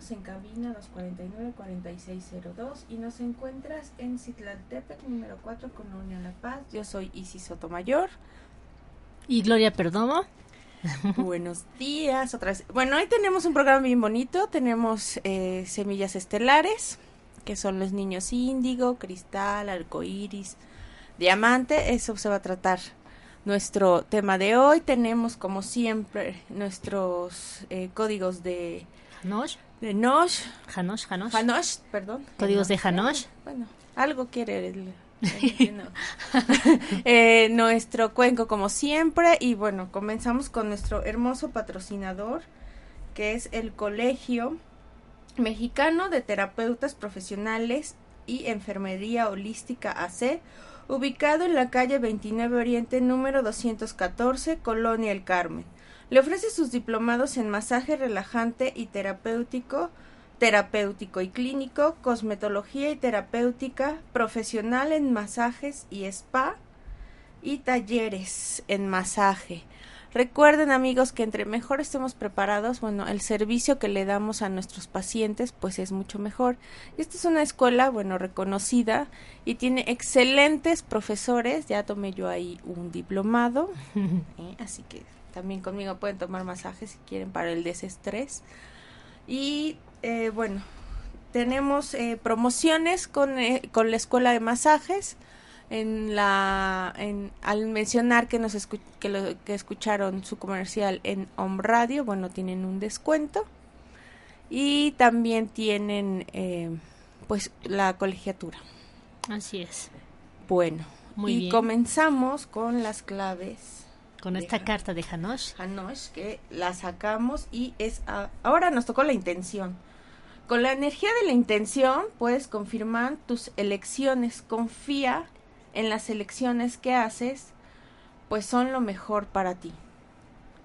Teléfonos en cabina 249-4602 y nos encuentras en Citlaltepec número 4 Colonia La Paz. Yo soy Isis Sotomayor. Y Gloria Perdomo. Buenos días, otra vez. Bueno, hoy tenemos un programa bien bonito. Tenemos eh, semillas estelares, que son los niños índigo, cristal, arcoíris, diamante. Eso se va a tratar nuestro tema de hoy. Tenemos, como siempre, nuestros eh, códigos de, Hanosh. de Nosh, Hanosh, Hanosh. Hanosh, perdón. Códigos de Hanosh. Bueno, algo quiere el, no. Eh, nuestro cuenco como siempre y bueno, comenzamos con nuestro hermoso patrocinador que es el Colegio Mexicano de Terapeutas Profesionales y Enfermería Holística AC, ubicado en la calle 29 Oriente número 214, Colonia El Carmen. Le ofrece sus diplomados en masaje relajante y terapéutico, terapéutico y clínico, cosmetología y terapéutica, profesional en masajes y spa y talleres en masaje. Recuerden amigos que entre mejor estemos preparados, bueno, el servicio que le damos a nuestros pacientes pues es mucho mejor. Esta es una escuela, bueno, reconocida y tiene excelentes profesores, ya tomé yo ahí un diplomado, ¿eh? así que también conmigo pueden tomar masajes si quieren para el desestrés. Y eh, bueno, tenemos eh, promociones con, eh, con la escuela de masajes. En la, en, al mencionar que nos escu- que, lo- que escucharon su comercial en Home Radio, bueno, tienen un descuento. Y también tienen, eh, pues, la colegiatura. Así es. Bueno, Muy y bien. comenzamos con las claves Con esta carta de Hanosh. Hanosh que la sacamos y es a- ahora nos tocó la intención. Con la energía de la intención puedes confirmar tus elecciones, confía en las elecciones que haces, pues son lo mejor para ti.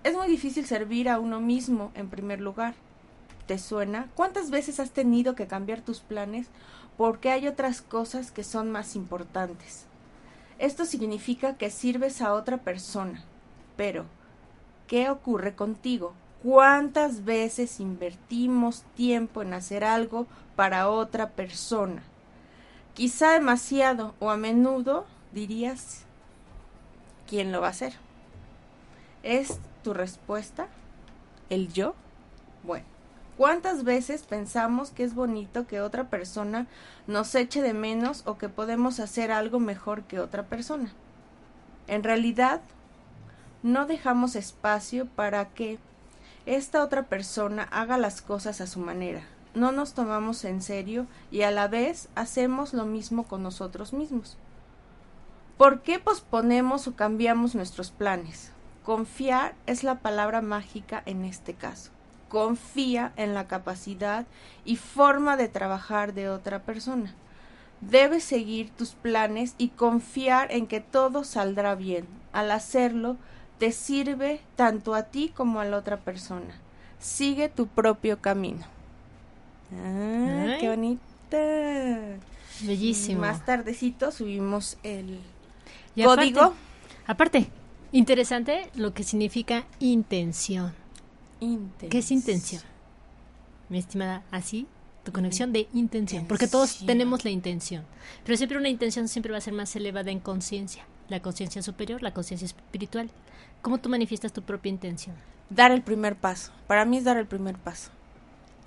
Es muy difícil servir a uno mismo en primer lugar. ¿Te suena? ¿Cuántas veces has tenido que cambiar tus planes porque hay otras cosas que son más importantes? Esto significa que sirves a otra persona, pero ¿qué ocurre contigo? ¿Cuántas veces invertimos tiempo en hacer algo para otra persona? Quizá demasiado o a menudo dirías, ¿quién lo va a hacer? ¿Es tu respuesta? ¿El yo? Bueno, ¿cuántas veces pensamos que es bonito que otra persona nos eche de menos o que podemos hacer algo mejor que otra persona? En realidad, no dejamos espacio para que esta otra persona haga las cosas a su manera. No nos tomamos en serio y a la vez hacemos lo mismo con nosotros mismos. ¿Por qué posponemos o cambiamos nuestros planes? Confiar es la palabra mágica en este caso. Confía en la capacidad y forma de trabajar de otra persona. Debes seguir tus planes y confiar en que todo saldrá bien. Al hacerlo, te sirve tanto a ti como a la otra persona. Sigue tu propio camino. Ah, Ay. qué bonita. Bellísimo. Más tardecito subimos el Y código. Aparte, aparte, interesante lo que significa intención. Intenso. ¿Qué es intención? mi estimada, así, tu conexión de intención, porque todos Intención. tenemos la intención, pero siempre una intención siempre va a ser más elevada en conciencia, la conciencia superior, la conciencia espiritual. ¿Cómo tú manifiestas tu propia intención? Dar el primer paso. Para mí es dar el primer paso.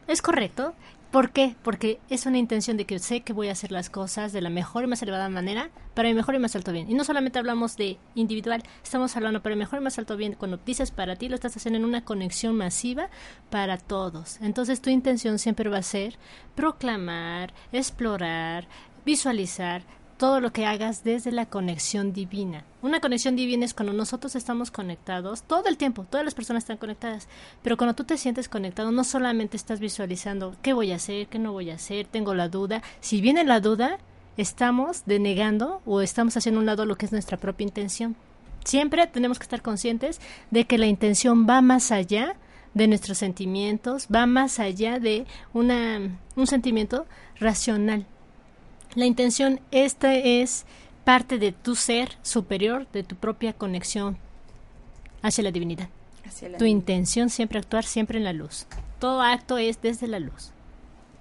¿Es correcto? ¿Por qué? Porque es una intención de que sé que voy a hacer las cosas de la mejor y más elevada manera para mi mejor y más alto bien. Y no solamente hablamos de individual, estamos hablando para el mejor y más alto bien. Cuando dices para ti, lo estás haciendo en una conexión masiva para todos. Entonces tu intención siempre va a ser proclamar, explorar, visualizar todo lo que hagas desde la conexión divina. Una conexión divina es cuando nosotros estamos conectados todo el tiempo, todas las personas están conectadas, pero cuando tú te sientes conectado no solamente estás visualizando qué voy a hacer, qué no voy a hacer, tengo la duda, si viene la duda, estamos denegando o estamos haciendo un lado lo que es nuestra propia intención. Siempre tenemos que estar conscientes de que la intención va más allá de nuestros sentimientos, va más allá de una, un sentimiento racional. La intención, esta es parte de tu ser superior, de tu propia conexión hacia la divinidad. Hacia la Tu intención siempre actuar siempre en la luz. Todo acto es desde la luz.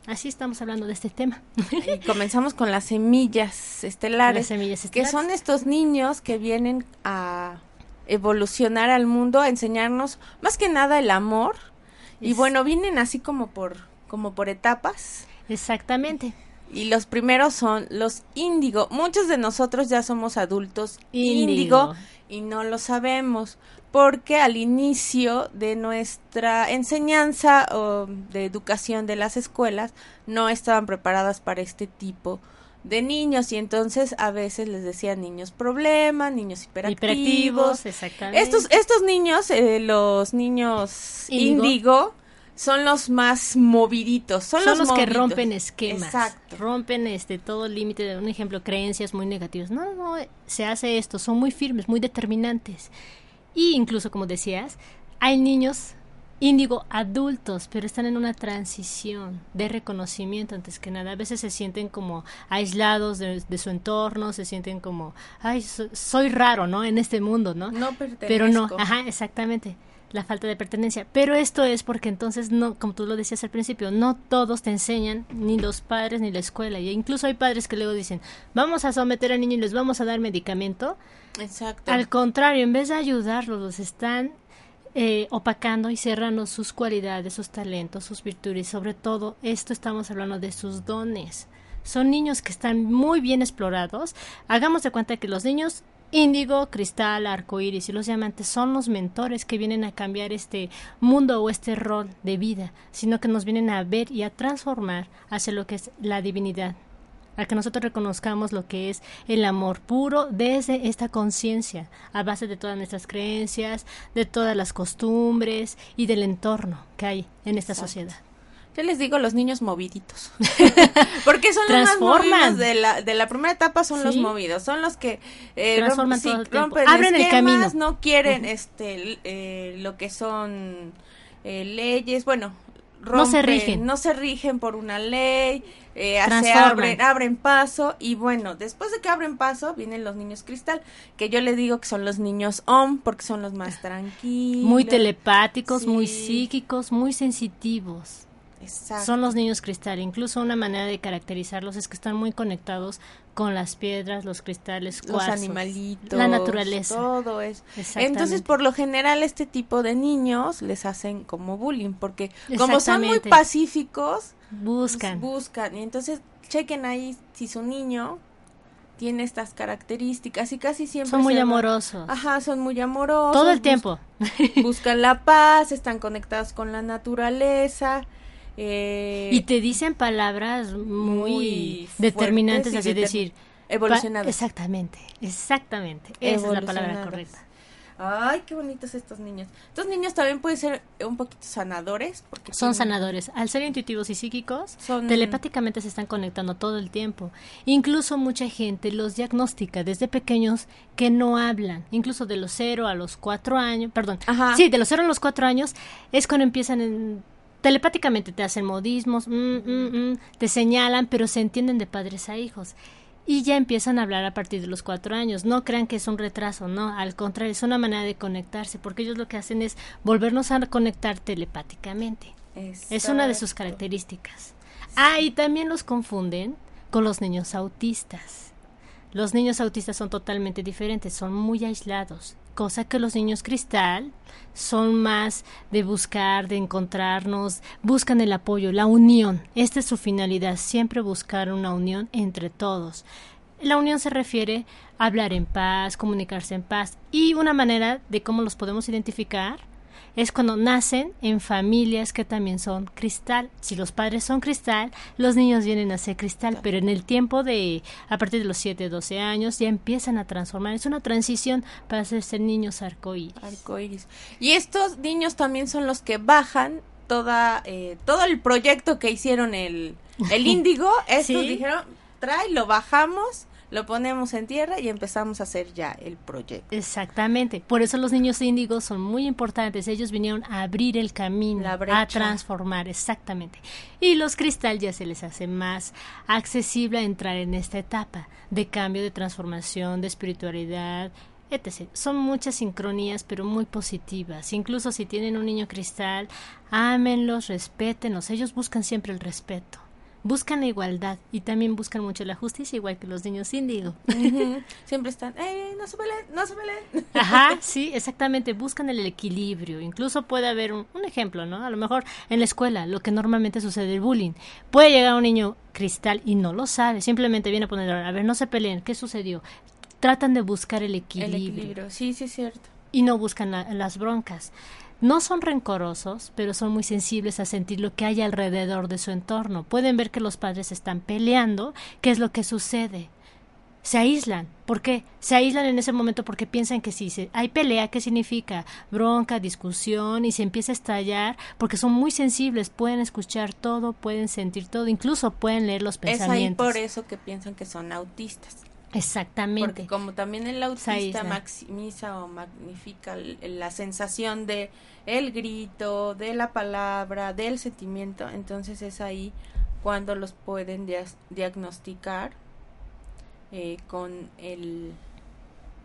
Así estamos hablando de este tema. Y comenzamos con las semillas estelares, Las semillas que estelares. son estos niños que vienen a evolucionar al mundo, a enseñarnos más que nada el amor. Y bueno, vienen así como por como por etapas. Exactamente. Y los primeros son los índigo. Muchos de nosotros ya somos adultos Índigo. y no lo sabemos porque al inicio de nuestra enseñanza o de educación de las escuelas no estaban preparadas para este tipo de niños y entonces a veces les decían niños problemas, niños hiperactivos. Hiperactivos, exactamente. Estos, estos niños, eh, los niños Índigo. Son los más moviditos. Son, son los, que rompen esquemas, Exacto. rompen este todo límite de un ejemplo creencias muy negativas. No, no, se hace esto, son muy firmes, muy determinantes. Y incluso como decías, hay niños índigo adultos, pero están en una transición de reconocimiento antes que nada. A veces se sienten como aislados de, de su entorno, se sienten como, ay, so- soy raro, ¿no? En este mundo, ¿no? No pertenezco. Pero no, ajá, exactamente. La falta de pertenencia. Pero esto es porque entonces, no, como tú lo decías al principio, no todos te enseñan, ni los padres ni la escuela. Y incluso hay padres que luego dicen, vamos a someter al niño y les vamos a dar medicamento. Exacto. Al contrario, en vez de ayudarlos, los están eh, opacando y cerrando sus cualidades, sus talentos, sus virtudes. Sobre todo, esto estamos hablando de sus dones. Son niños que están muy bien explorados. Hagamos de cuenta que los niños índigo, cristal, arcoíris y los diamantes son los mentores que vienen a cambiar este mundo o este rol de vida, sino que nos vienen a ver y a transformar hacia lo que es la divinidad a que nosotros reconozcamos lo que es el amor puro desde esta conciencia, a base de todas nuestras creencias, de todas las costumbres y del entorno que hay en esta Exacto. sociedad. Yo les digo los niños moviditos. Porque son los más movidos de la, de la primera etapa son los movidos, son los que eh, Transforman romp- sí, todo el tiempo. rompen Abren el camino. no quieren este eh, lo que son eh, leyes, bueno, No se rompen- rigen. no se rigen por una ley, eh, se abren, abren paso y bueno, después de que abren paso vienen los niños cristal, que yo les digo que son los niños OM porque son los más tranquilos. Muy telepáticos, muy Sí. psíquicos, muy sensitivos. Exacto. Son los niños cristal. Incluso una manera de caracterizarlos es que están muy conectados con las piedras, los cristales, los cuarzos, animalitos, la naturaleza. todo eso. Entonces, por lo general, este tipo de niños les hacen como bullying, porque como son muy pacíficos, buscan. pues, buscan. Y entonces, chequen ahí si su niño tiene estas características y casi siempre son muy se amorosos. Ajá, son muy amorosos. Todo el tiempo. Buscan la paz, están conectados con la naturaleza. Eh, Y te dicen palabras muy, muy determinantes, así deter- decir. evolucionados. pa- Exactamente, exactamente. Esa es la palabra correcta. Ay, qué bonitos estos niños. Estos niños también pueden ser un poquito sanadores. Porque Son tienen- sanadores. Al ser intuitivos y psíquicos, Son- telepáticamente se están conectando todo el tiempo. Incluso mucha gente los diagnostica desde pequeños que no hablan. Incluso de los 0 a los 4 años, perdón. Ajá. Sí, de los 0 a los 4 años es cuando empiezan en- telepáticamente te hacen modismos, mm, mm, mm, te señalan, pero se entienden de padres a hijos. Y ya empiezan a hablar a partir de los cuatro años. No crean que es un retraso, no, al contrario, es una manera de conectarse, porque ellos lo que hacen es volvernos a conectar telepáticamente. Es una de sus características. Ah, y también los confunden con los niños autistas. Los niños autistas son totalmente diferentes, son muy aislados, cosa que los niños cristal son más de buscar, de encontrarnos, buscan el apoyo, la unión. Esta es su finalidad, siempre buscar una unión entre todos. La unión se refiere a hablar en paz, comunicarse en paz y una manera de cómo los podemos identificar es cuando nacen en familias que también son cristal. Si los padres son cristal, los niños vienen a ser cristal, pero en el tiempo de, a partir de los 7, 12 años, ya empiezan a transformar. Es una transición para hacerse niños arcoíris. Arcoíris. Y estos niños también son los que bajan toda, eh, todo el proyecto que hicieron el, el índigo. Estos dijeron, trae, lo bajamos lo ponemos en tierra y empezamos a hacer ya el proyecto. Exactamente. Por eso los niños índigos son muy importantes. Ellos vinieron a abrir el camino, a transformar, exactamente. Y los cristal ya se les hace más accesible a entrar en esta etapa de cambio, de transformación, de espiritualidad, etc. Son muchas sincronías, pero muy positivas. Incluso si tienen un niño cristal, ámenlos, respétenlos. Ellos buscan siempre el respeto buscan la igualdad y también buscan mucho la justicia, igual que los niños índigo. Siempre están, ¡eh, no se peleen, no se peleen! Ajá, sí, exactamente, buscan el equilibrio. Incluso puede haber un, ejemplo, ¿no? A lo mejor en la escuela, lo que normalmente sucede, el bullying. Puede llegar un niño cristal y no lo sabe, simplemente viene a poner, a ver, no se peleen, ¿qué sucedió? Tratan de buscar el equilibrio. El equilibrio, sí, sí, es cierto. Y no buscan las broncas. No son rencorosos, pero son muy sensibles a sentir lo que hay alrededor de su entorno. Pueden ver que los padres están peleando, qué es lo que sucede. Se aíslan. ¿Por qué? Se aíslan en ese momento porque piensan que si hay pelea, ¿qué significa? Bronca, discusión y se empieza a estallar porque son muy sensibles, pueden escuchar todo, pueden sentir todo, incluso pueden leer los pensamientos. Es ahí por eso que piensan que son autistas. Exactamente. Porque como también el autista maximiza o magnifica la sensación de el grito, de la palabra, del sentimiento, entonces es ahí cuando los pueden diagnosticar eh, con el,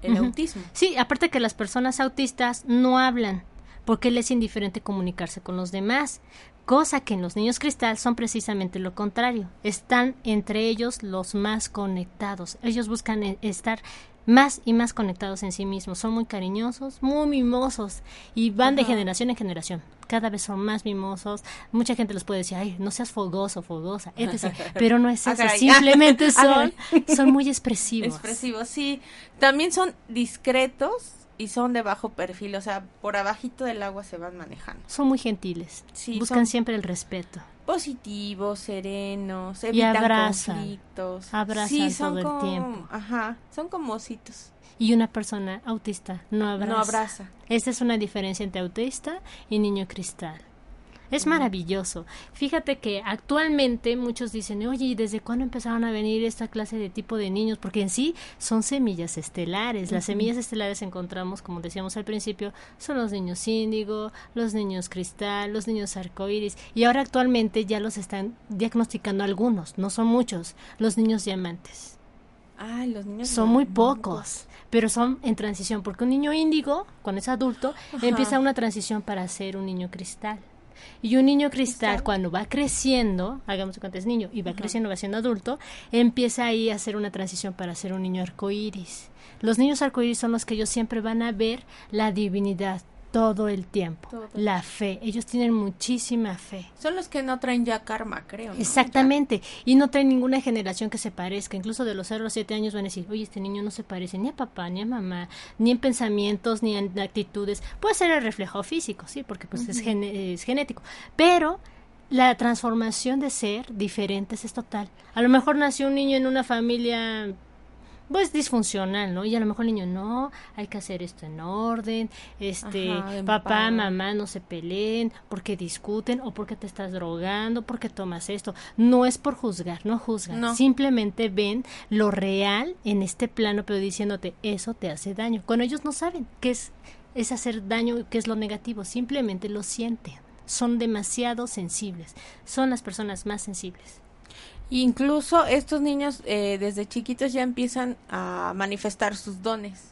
el autismo. Sí, aparte que las personas autistas no hablan porque les es indiferente comunicarse con los demás cosa que en los niños cristal son precisamente lo contrario. Están entre ellos los más conectados. Ellos buscan e-, estar más y más conectados en sí mismos. Son muy cariñosos, muy mimosos y van de generación en generación. Cada vez son más mimosos. Mucha gente les puede decir, ay, no seas fogoso, fogosa, etc. Pero no es ah, eso. Simplemente son, son muy expresivos. Expresivos, sí. También son discretos y son de bajo perfil, o sea, por abajito del agua se van manejando. Son muy gentiles, buscan siempre el respeto. Positivos, serenos, evitan y abrazan, conflictos. Abrazan todo el tiempo. Ajá, son como ositos. Y una persona autista no abraza. No abraza. Esta es una diferencia entre autista y niño cristal. Es maravilloso. Fíjate que actualmente muchos dicen, oye, ¿y desde cuándo empezaron a venir esta clase de tipo de niños? Porque en sí son semillas estelares. Las semillas estelares encontramos, como decíamos al principio, son los niños índigo, los niños cristal, los niños arcoíris. Y ahora actualmente ya los están diagnosticando algunos, no son muchos, los niños diamantes. Ay, los niños son muy pocos, pero son en transición, porque un niño índigo, cuando es adulto, empieza una transición para ser un niño cristal. Y un niño cristal, cuando va creciendo, hagamos cuenta es niño, y va creciendo, va siendo adulto, empieza ahí a hacer una transición para ser un niño arcoíris. Los niños arcoíris son los que ellos siempre van a ver la divinidad, todo el tiempo. La fe. Ellos tienen muchísima fe. Son los que no traen ya karma, creo. Exactamente. Y no traen ninguna generación que se parezca. Incluso de los 0 a los 7 años van a decir, oye, este niño no se parece ni a papá, ni a mamá, ni en pensamientos, ni en actitudes. Puede ser el reflejo físico, sí, porque pues es, es genético. Pero la transformación de ser diferentes es total. A lo mejor nació un niño en una familia pues disfuncional, ¿no? Y a lo mejor el niño, no, hay que hacer esto en orden, este, papá, mamá no se peleen porque discuten o porque te estás drogando, porque tomas esto. No es por juzgar, no juzgan, simplemente ven lo real en este plano, pero diciéndote, eso te hace daño. Cuando ellos no saben qué es, es hacer daño, qué es lo negativo, simplemente lo sienten. Son demasiado sensibles, son las personas más sensibles. Incluso estos niños eh, desde chiquitos ya empiezan a manifestar sus dones.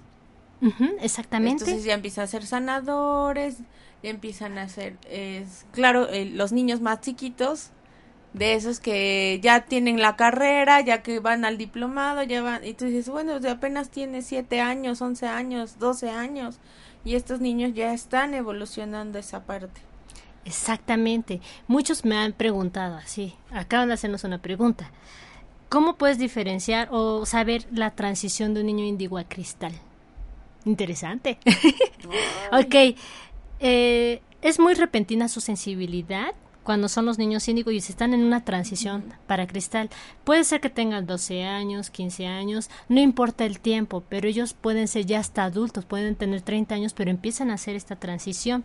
exactamente. Entonces ya empiezan a ser sanadores, empiezan a es claro, eh, los niños más chiquitos, de esos que ya tienen la carrera, ya que van al diplomado, ya van, y tú dices, bueno, apenas tiene 7 años, 11 años, 12 años, y estos niños ya están evolucionando esa parte. Exactamente. Muchos me han preguntado así, acaban de hacernos una pregunta. ¿Cómo puedes diferenciar o saber la transición de un niño índigo a cristal? Interesante. ok. Eh, es muy repentina su sensibilidad cuando son los niños índigo y están en una transición para cristal. Puede ser que tengan 12 años, 15 años, no importa el tiempo, pero ellos pueden ser ya hasta adultos, pueden tener 30 años, pero empiezan a hacer esta transición.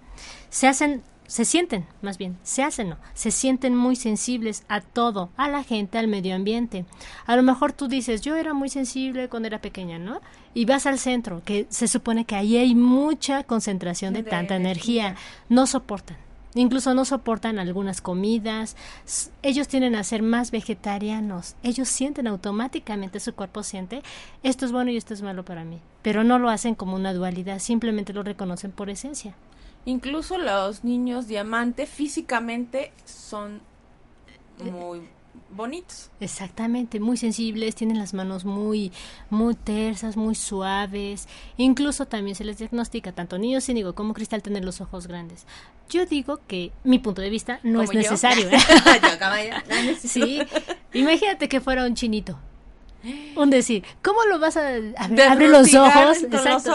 Se hacen se sienten, más bien, se hacen, no, se sienten muy sensibles a todo, a la gente, al medio ambiente. A lo mejor tú dices, yo era muy sensible cuando era pequeña, ¿no? Y vas al centro, que se supone que ahí hay mucha concentración de, tanta energía. no soportan. Incluso no soportan algunas comidas, ellos tienden a ser más vegetarianos, ellos sienten automáticamente, su cuerpo siente, esto es bueno y esto es malo para mí, pero no lo hacen como una dualidad, simplemente lo reconocen por esencia. Incluso los niños diamante físicamente son muy bonitos. Exactamente, muy sensibles, tienen las manos muy muy tersas, muy suaves. Incluso también se les diagnostica tanto niños índigo como cristal tener los ojos grandes. Yo digo que mi punto de vista no es necesario. ¿eh? sí, imagínate que fuera un chinito un decir, ¿cómo lo vas a, abrir los ojos?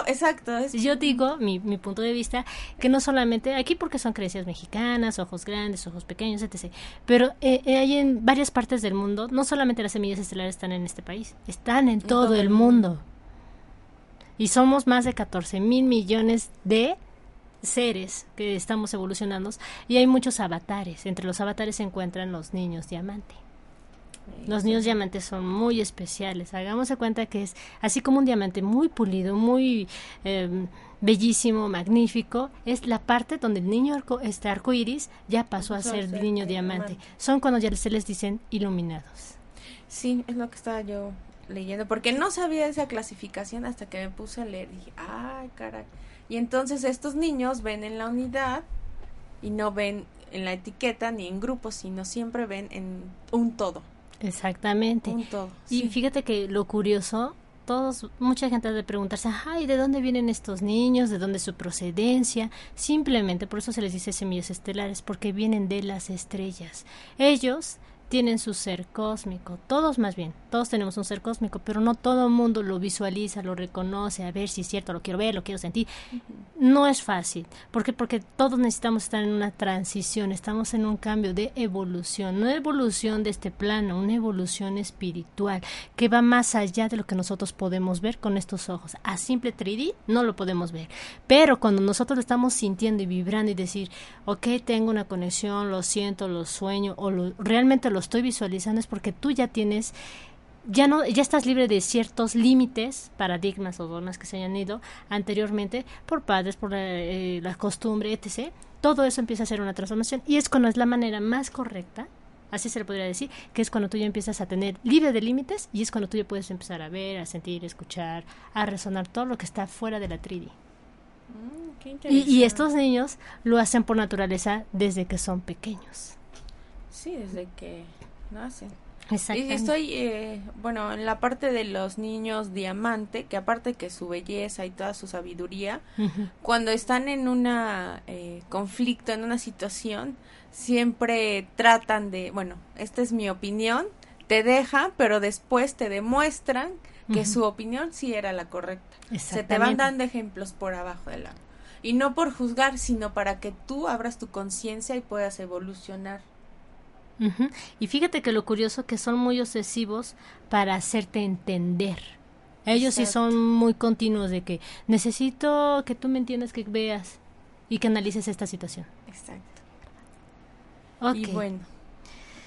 Exacto. Yo digo, mi, mi punto de vista, que no solamente aquí porque son creencias mexicanas, ojos grandes, ojos pequeños, etc. Pero eh, eh, hay en varias partes del mundo, no solamente las semillas estelares están en este país, están en, todo, el mundo. Y somos más de 14 mil millones de seres que estamos evolucionando y hay muchos avatares. Entre los avatares se encuentran los niños diamante. Los niños diamantes son muy especiales. Hagamos de cuenta que es así como un diamante muy pulido, muy em, bellísimo, magnífico. Es la parte donde el niño arco, este arco iris ya pasó a ser niño diamante. Son cuando ya se les dicen iluminados. Sí, es lo que estaba yo leyendo, porque no sabía esa clasificación hasta que me puse a leer. Y dije, ay, caray. Y entonces estos niños ven en la unidad y no ven en la etiqueta ni en grupos, sino siempre ven en un todo. Exactamente. Y fíjate que lo curioso, todos, mucha gente ha de preguntarse, ay, ¿de dónde vienen estos niños? ¿De dónde es su procedencia? Simplemente, por eso se les dice semillas estelares, porque vienen de las estrellas. Ellos tienen su ser cósmico, todos más bien, todos tenemos un ser cósmico, pero no todo el mundo lo visualiza, lo reconoce, a ver si es cierto, lo quiero ver, lo quiero sentir. No es fácil, ¿por qué? Porque todos necesitamos estar en una transición, estamos en un cambio de evolución, no evolución de este plano, una evolución espiritual que va más allá de lo que nosotros podemos ver con estos ojos. A simple 3D no lo podemos ver, pero cuando nosotros lo estamos sintiendo y vibrando y decir, ok, tengo una conexión, lo siento, lo sueño o lo, realmente lo estoy visualizando es porque tú ya tienes ya no ya estás libre de ciertos límites paradigmas o normas que se hayan ido anteriormente por padres por eh, la costumbre etc todo eso empieza a ser una transformación y es cuando es la manera más correcta así se le podría decir que es cuando tú ya empiezas a tener libre de límites y es cuando tú ya puedes empezar a ver a sentir escuchar a resonar todo lo que está fuera de la 3D mm, y, y estos niños lo hacen por naturaleza desde que son pequeños Sí, desde que nacen. Y estoy, eh, bueno, en la parte de los niños diamante, que aparte que su belleza y toda su sabiduría, cuando están en un eh, conflicto, en una situación, siempre tratan de, bueno, esta es mi opinión, te dejan, pero después te demuestran que su opinión sí era la correcta. Se te van dando ejemplos por abajo de la... Y no por juzgar, sino para que tú abras tu conciencia y puedas evolucionar. Y fíjate que lo curioso que son muy obsesivos para hacerte entender. Ellos sí son muy continuos de que necesito que tú me entiendas, que veas y que analices esta situación. Exacto. Y bueno,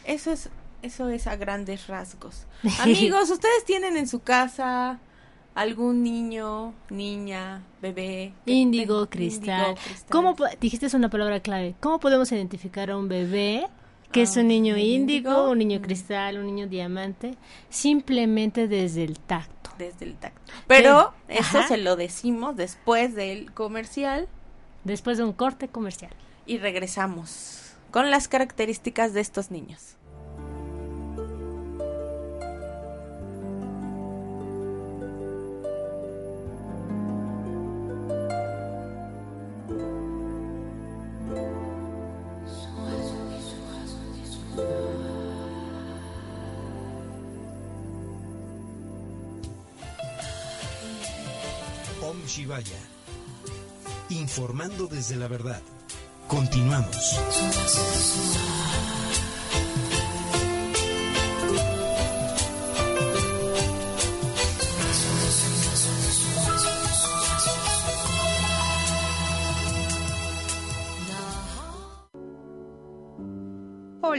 eso es eso es a grandes rasgos. Amigos, ustedes tienen en su casa algún niño, niña, bebé, índigo, cristal. cristal. ¿Cómo dijiste es una palabra clave? ¿Cómo podemos identificar a un bebé que es un niño índigo, un niño cristal, un niño diamante, simplemente desde el tacto. Desde el tacto. Pero eso se lo decimos después del comercial Después de un corte comercial. Y regresamos con las características de estos niños. Shivaya. Informando desde la verdad. Continuamos.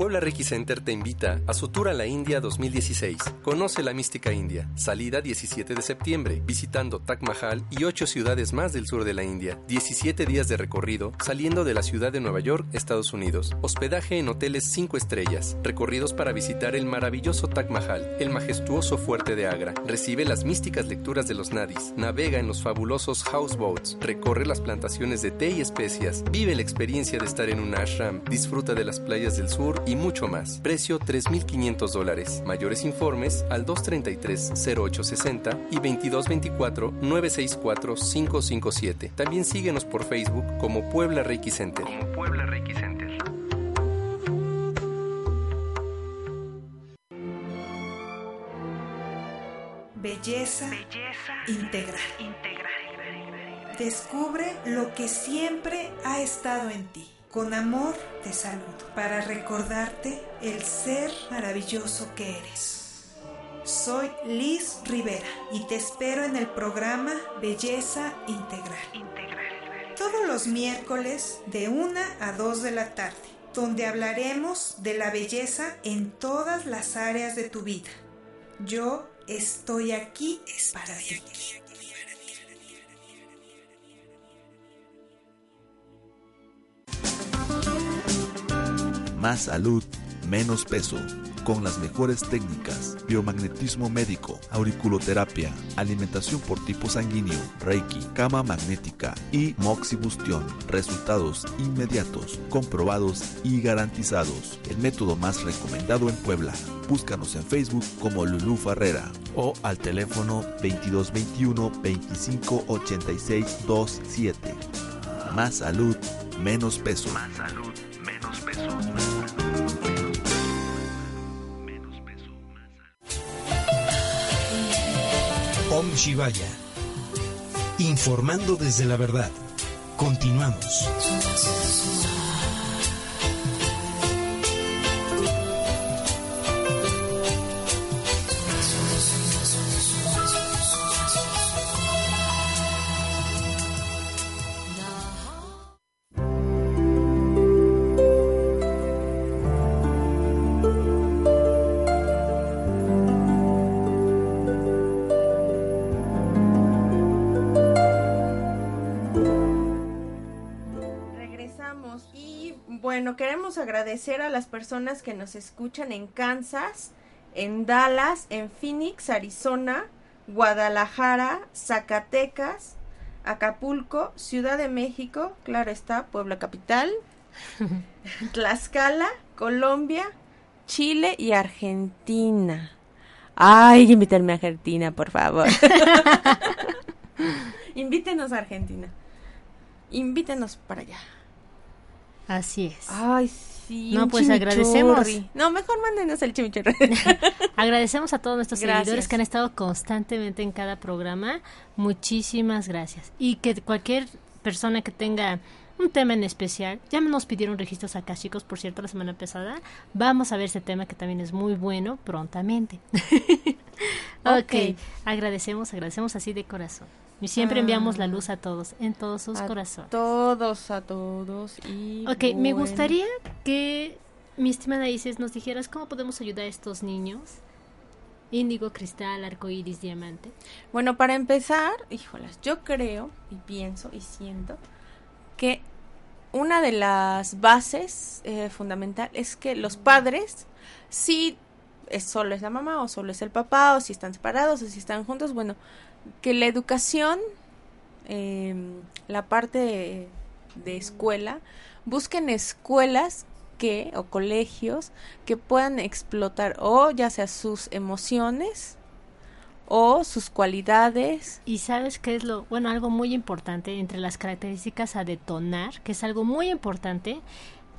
Puebla Reiki Center te invita a su tour a la India 2016. Conoce la mística india. Salida 17 de septiembre, visitando Taj Mahal y 8 ciudades más del sur de la India. 17 días de recorrido, saliendo de la ciudad de Nueva York, Estados Unidos. Hospedaje en hoteles 5 estrellas. Recorridos para visitar el maravilloso Taj Mahal, el majestuoso fuerte de Agra. Recibe las místicas lecturas de los nadis. Navega en los fabulosos houseboats. Recorre las plantaciones de té y especias. Vive la experiencia de estar en un ashram. Disfruta de las playas del sur mucho más. Precio 3.500 dólares. Mayores informes al 233-0860 y 2224-964-557. También síguenos por Facebook como Puebla Reiki Center. Como Puebla Reiki Center. Belleza, integral. integral. Descubre lo que siempre ha estado en ti. Con amor te saludo para recordarte el ser maravilloso que eres. Soy Liz Rivera y te espero en el programa Belleza Integral. Todos los miércoles de 1 a 2 de la tarde, donde hablaremos de la belleza en todas las áreas de tu vida. Yo estoy aquí para ti. Más salud, menos peso. Con las mejores técnicas, biomagnetismo médico, auriculoterapia, alimentación por tipo sanguíneo, reiki, cama magnética y moxibustión. Resultados inmediatos, comprobados y garantizados. El método más recomendado en Puebla. Búscanos en Facebook como Lulú Farrera o al teléfono 2221 258627 Más salud, menos peso. Más salud, menos peso. Om. Informando desde la verdad. Continuamos. Agradecer a las personas que nos escuchan en Kansas, en Dallas, en Phoenix, Arizona, Guadalajara, Zacatecas, Acapulco, Ciudad de México, claro está, Puebla Capital, Tlaxcala, Colombia, Chile y Argentina. Ay, invítenme a Argentina, por favor. Invítenos a Argentina. Invítenos para allá. Así es. Ay, sí. No, pues agradecemos. No, mejor mándenos el chimichurri. agradecemos a todos nuestros seguidores que han estado constantemente en cada programa. Muchísimas gracias. Y que cualquier persona que tenga un tema en especial, ya nos pidieron registros chicos, por cierto, la semana pasada. Vamos a ver ese tema que también es muy bueno prontamente. ok, agradecemos, agradecemos así de corazón. Y siempre enviamos la luz a todos, en todos sus a corazones. Todos, a todos. Y ok, me gustaría que mi estimada Isis, nos dijeras cómo podemos ayudar a estos niños. Índigo, cristal, arcoíris, diamante. Bueno, para empezar, híjolas, yo creo y pienso y siento que una de las bases eh, fundamental es que los padres, si es solo es la mamá o solo es el papá, o si están separados o si están juntos, bueno, que la educación, eh, la parte de, de escuela, busquen escuelas que o colegios que puedan explotar o ya sea sus emociones o sus cualidades. Y sabes qué es lo, bueno, algo muy importante entre las características a detonar, que es algo muy importante,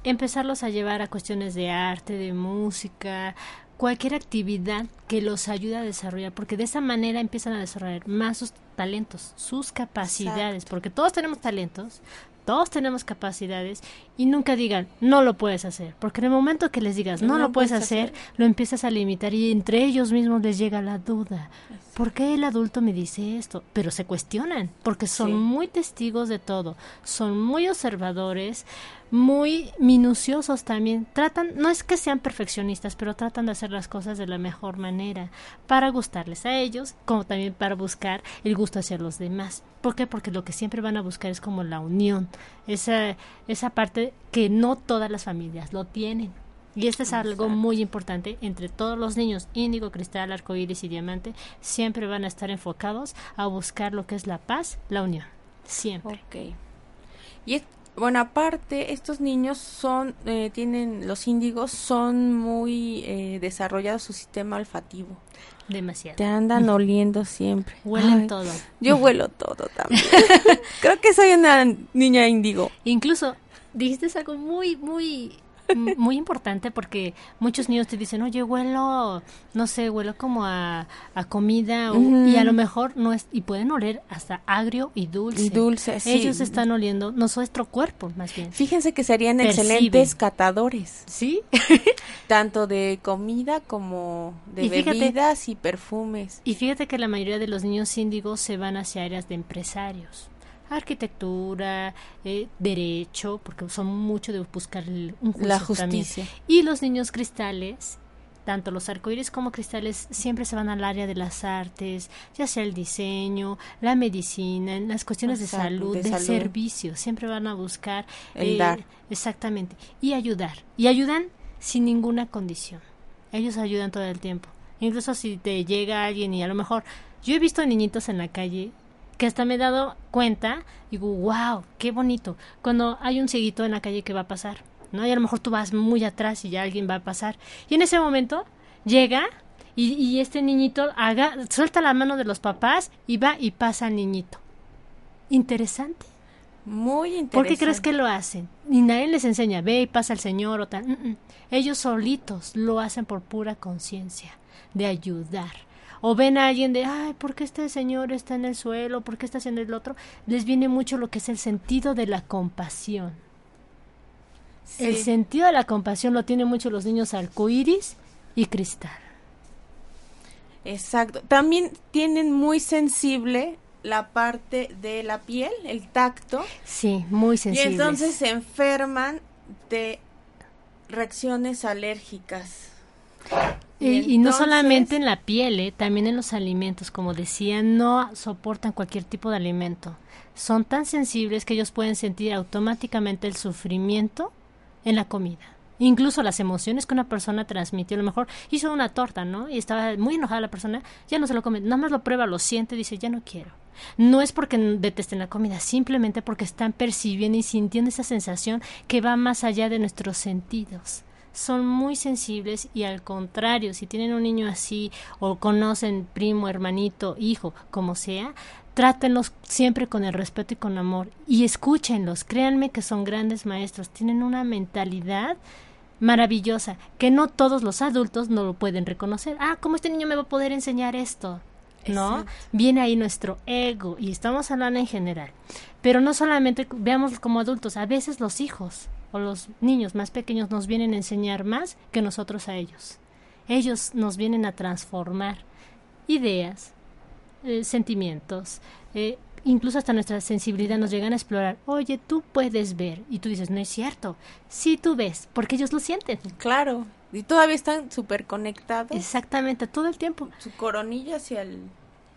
empezarlos a llevar a cuestiones de arte, de música, cualquier actividad que los ayude a desarrollar, porque de esa manera empiezan a desarrollar más sus talentos, sus capacidades, porque todos tenemos talentos, todos tenemos capacidades y nunca digan no lo puedes hacer, porque en el momento que les digas no, lo puedes, hacer, lo empiezas a limitar y entre ellos mismos les llega la duda. ¿Por qué el adulto me dice esto? Pero se cuestionan, porque son muy testigos de todo, son muy observadores, muy minuciosos también. Tratan, no es que sean perfeccionistas, pero tratan de hacer las cosas de la mejor manera, para gustarles a ellos, como también para buscar el gusto hacia los demás. ¿Por qué? Porque lo que siempre van a buscar es como la unión, esa, esa parte que no todas las familias lo tienen. Y esto es algo muy importante entre todos los niños, índigo, cristal, arcoíris y diamante, siempre van a estar enfocados a buscar lo que es la paz, la unión. Siempre. Ok. Y bueno, aparte, estos niños son, eh, tienen, los índigos son muy eh, desarrollados su sistema olfativo. Demasiado. Te andan oliendo siempre. Huelen todo. Yo huelo todo también. Creo que soy una niña índigo. Incluso dijiste algo muy, muy muy importante porque muchos niños te dicen, oye, huelo, no sé, huelo como a, a comida y a lo mejor no es, y pueden oler hasta agrio y dulce. Y dulce, sí. Ellos están oliendo nuestro cuerpo, más bien. Fíjense que serían excelentes catadores. Sí. Tanto de comida como de bebidas y perfumes. Y fíjate que la mayoría de los niños índigos se van hacia áreas de empresarios arquitectura, eh, derecho, porque son mucho de buscar un la justicia. Y los niños cristales, tanto los arcoíris como cristales, siempre se van al área de las artes, ya sea el diseño, la medicina, las cuestiones de salud, de, servicio, siempre van a buscar el dar. Exactamente. Y ayudar. Y ayudan sin ninguna condición. Ellos ayudan todo el tiempo. Incluso si te llega alguien y a lo mejor yo he visto niñitos en la calle que hasta me he dado cuenta, digo, wow, qué bonito, cuando hay un cieguito en la calle que va a pasar, ¿no? Y a lo mejor tú vas muy atrás y ya alguien va a pasar. Y en ese momento llega y, y este niñito haga, suelta la mano de los papás y va y pasa al niñito. Interesante. Muy interesante. ¿Por qué crees que lo hacen? Y nadie les enseña, ve y pasa el Señor o tal. Mm, mm. Ellos solitos lo hacen por pura conciencia, de ayudar o ven a alguien de, ay, ¿por qué este señor está en el suelo? ¿Por qué está haciendo el otro? Les viene mucho lo que es el sentido de la compasión. El sentido de la compasión lo tienen mucho los niños arcoíris y cristal. Exacto. También tienen muy sensible la parte de la piel, el tacto. Sí, muy sensible. Y entonces se enferman de reacciones alérgicas. Y, no solamente en la piel, ¿eh? también en los alimentos, como decía, no soportan cualquier tipo de alimento. Son tan sensibles que ellos pueden sentir automáticamente el sufrimiento en la comida. Incluso las emociones que una persona transmitió. A lo mejor hizo una torta, ¿no? Y estaba muy enojada la persona, ya no se lo come. Nada más lo prueba, lo siente, dice, ya no quiero. No es porque detesten la comida, simplemente porque están percibiendo y sintiendo esa sensación que va más allá de nuestros sentidos son muy sensibles y al contrario, si tienen un niño así o conocen primo, hermanito, hijo, como sea, trátenlos siempre con el respeto y con amor y escúchenlos, créanme que son grandes maestros, tienen una mentalidad maravillosa que no todos los adultos no lo pueden reconocer. Ah, ¿cómo este niño me va a poder enseñar esto? ¿No? Viene ahí nuestro ego y estamos hablando en general. Pero no solamente veamos como adultos, a veces los hijos o los niños más pequeños nos vienen a enseñar más que nosotros a ellos. Ellos nos vienen a transformar ideas, eh, sentimientos, eh, incluso hasta nuestra sensibilidad nos llegan a explorar. Oye, tú puedes ver. Y tú dices, no es cierto. Sí, tú ves, porque ellos lo sienten. Claro. Y todavía están súper conectados. Exactamente, todo el tiempo. Su coronilla hacia el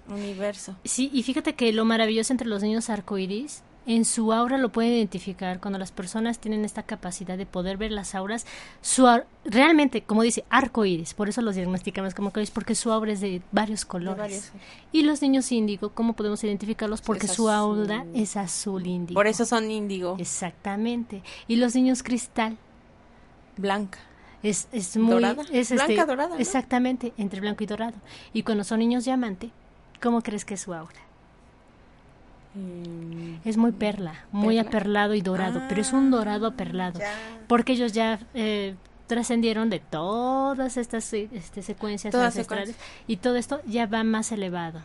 universo. Sí, y fíjate que lo maravilloso entre los niños arcoíris en su aura lo pueden identificar. Cuando las personas tienen esta capacidad de poder ver las auras su realmente como dice arco iris por eso los diagnosticamos como iris porque su aura es de varios colores. y los niños índigo cómo podemos identificarlos porque su aura es azul índigo. Por eso son índigo. Exactamente. Y los niños cristal. Blanca. Es, es muy dorada. es blanca este, dorada exactamente entre blanco y dorado. Y cuando son niños diamante cómo crees que es su aura Mm. Es muy perla, muy aperlado y dorado, pero es un dorado aperlado, porque ellos ya eh, trascendieron de todas estas este, secuencias ancestrales y todo esto ya va más elevado.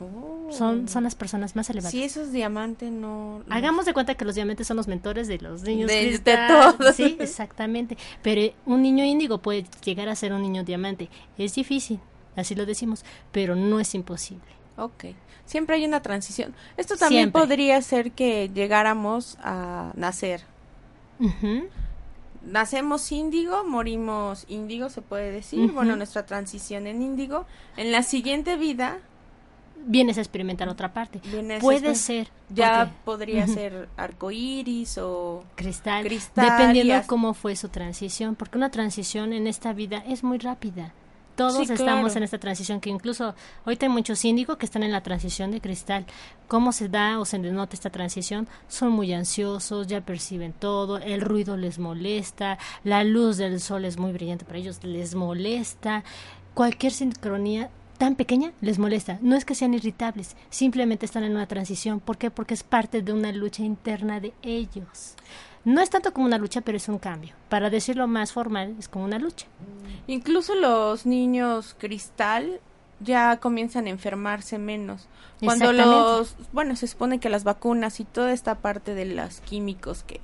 Oh. Son, son las personas más elevadas. Si esos diamantes no... Hagamos de cuenta que los diamantes son los mentores de los niños. De, de todos. Sí, exactamente. Pero un niño índigo puede llegar a ser un niño diamante. Es difícil, así lo decimos, pero no es imposible. Ok. Siempre hay una transición. Esto también Siempre. podría ser que llegáramos a nacer. Nacemos índigo, morimos índigo, se puede decir. Bueno, nuestra transición en índigo. En la siguiente vida Vienes a experimentar otra parte. Puede ser. Ya porque- podría Ujú. ser arcoíris o cristal, Cristal, dependiendo as- cómo fue su transición, porque una transición en esta vida es muy rápida. Todos Sí, estamos claro. en esta transición, que incluso ahorita hay muchos índigos que están en la transición de cristal. ¿Cómo se da o se denota esta transición? Son muy ansiosos, ya perciben todo, el ruido les molesta, la luz del sol es muy brillante para ellos, les molesta. Cualquier sincronía tan pequeña les molesta. No es que sean irritables, simplemente están en una transición. ¿Por qué? Porque es parte de una lucha interna de ellos. No es tanto como una lucha, pero es un cambio. Para decirlo más formal, es como una lucha. Incluso los niños cristal ya comienzan a enfermarse menos. Cuando los, bueno, se supone que las vacunas y toda esta parte de los químicos que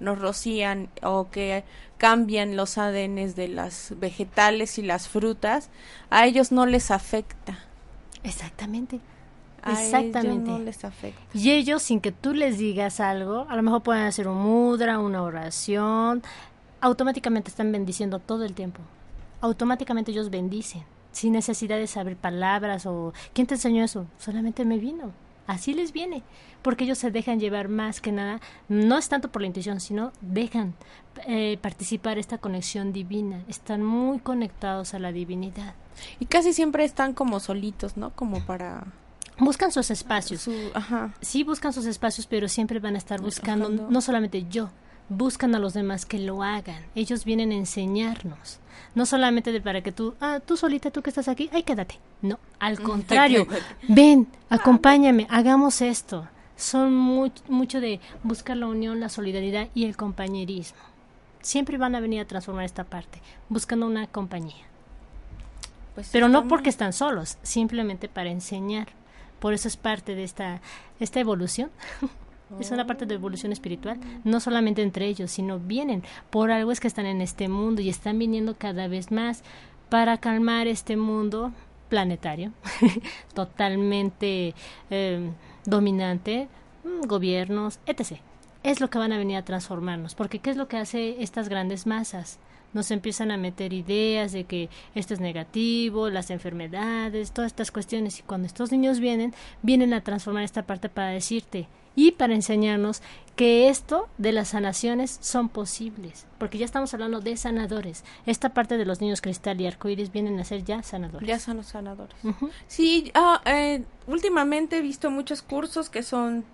nos rocían o que cambian los ADNs de las vegetales y las frutas, a ellos no les afecta. Exactamente. Exactamente. ellos no les afecta. Y ellos, sin que tú les digas algo, a lo mejor pueden hacer un mudra, una oración, automáticamente están bendiciendo todo el tiempo. Automáticamente ellos bendicen, sin necesidad de saber palabras o ¿quién te enseñó eso? Solamente me vino. Así les viene, porque ellos se dejan llevar más que nada, no es tanto por la intuición, sino dejan eh, participar esta conexión divina, están muy conectados a la divinidad. Y casi siempre están como solitos, ¿no? Como para Buscan sus espacios. su, ajá. sí buscan sus espacios, pero siempre van a estar buscando, Buscando. no solamente yo, buscan a los demás que lo hagan. Ellos vienen a enseñarnos. No solamente de para que tú, ah, tú solita, tú que estás aquí, ay, quédate. No, al contrario, ven, acompáñame, hagamos esto. Son muy, mucho de buscar la unión, la solidaridad y el compañerismo. Siempre van a venir a transformar esta parte, buscando una compañía. Pues Pero no porque están solos, simplemente para enseñar. Por eso es parte de esta, esta evolución. es una parte de evolución espiritual, no solamente entre ellos, sino vienen. Por algo es que están en este mundo y están viniendo cada vez más para calmar este mundo planetario, totalmente eh, dominante, mm, gobiernos, etc. Es lo que van a venir a transformarnos, porque ¿qué es lo que hace estas grandes masas? Nos empiezan a meter ideas de que esto es negativo, las enfermedades, todas estas cuestiones, y cuando estos niños vienen, vienen a transformar esta parte para decirte y para enseñarnos que esto de las sanaciones son posibles, porque ya estamos hablando de sanadores. Esta parte de los niños cristal y arcoíris vienen a ser ya sanadores. Ya son los sanadores. Sí, ah, eh, últimamente he visto muchos cursos que son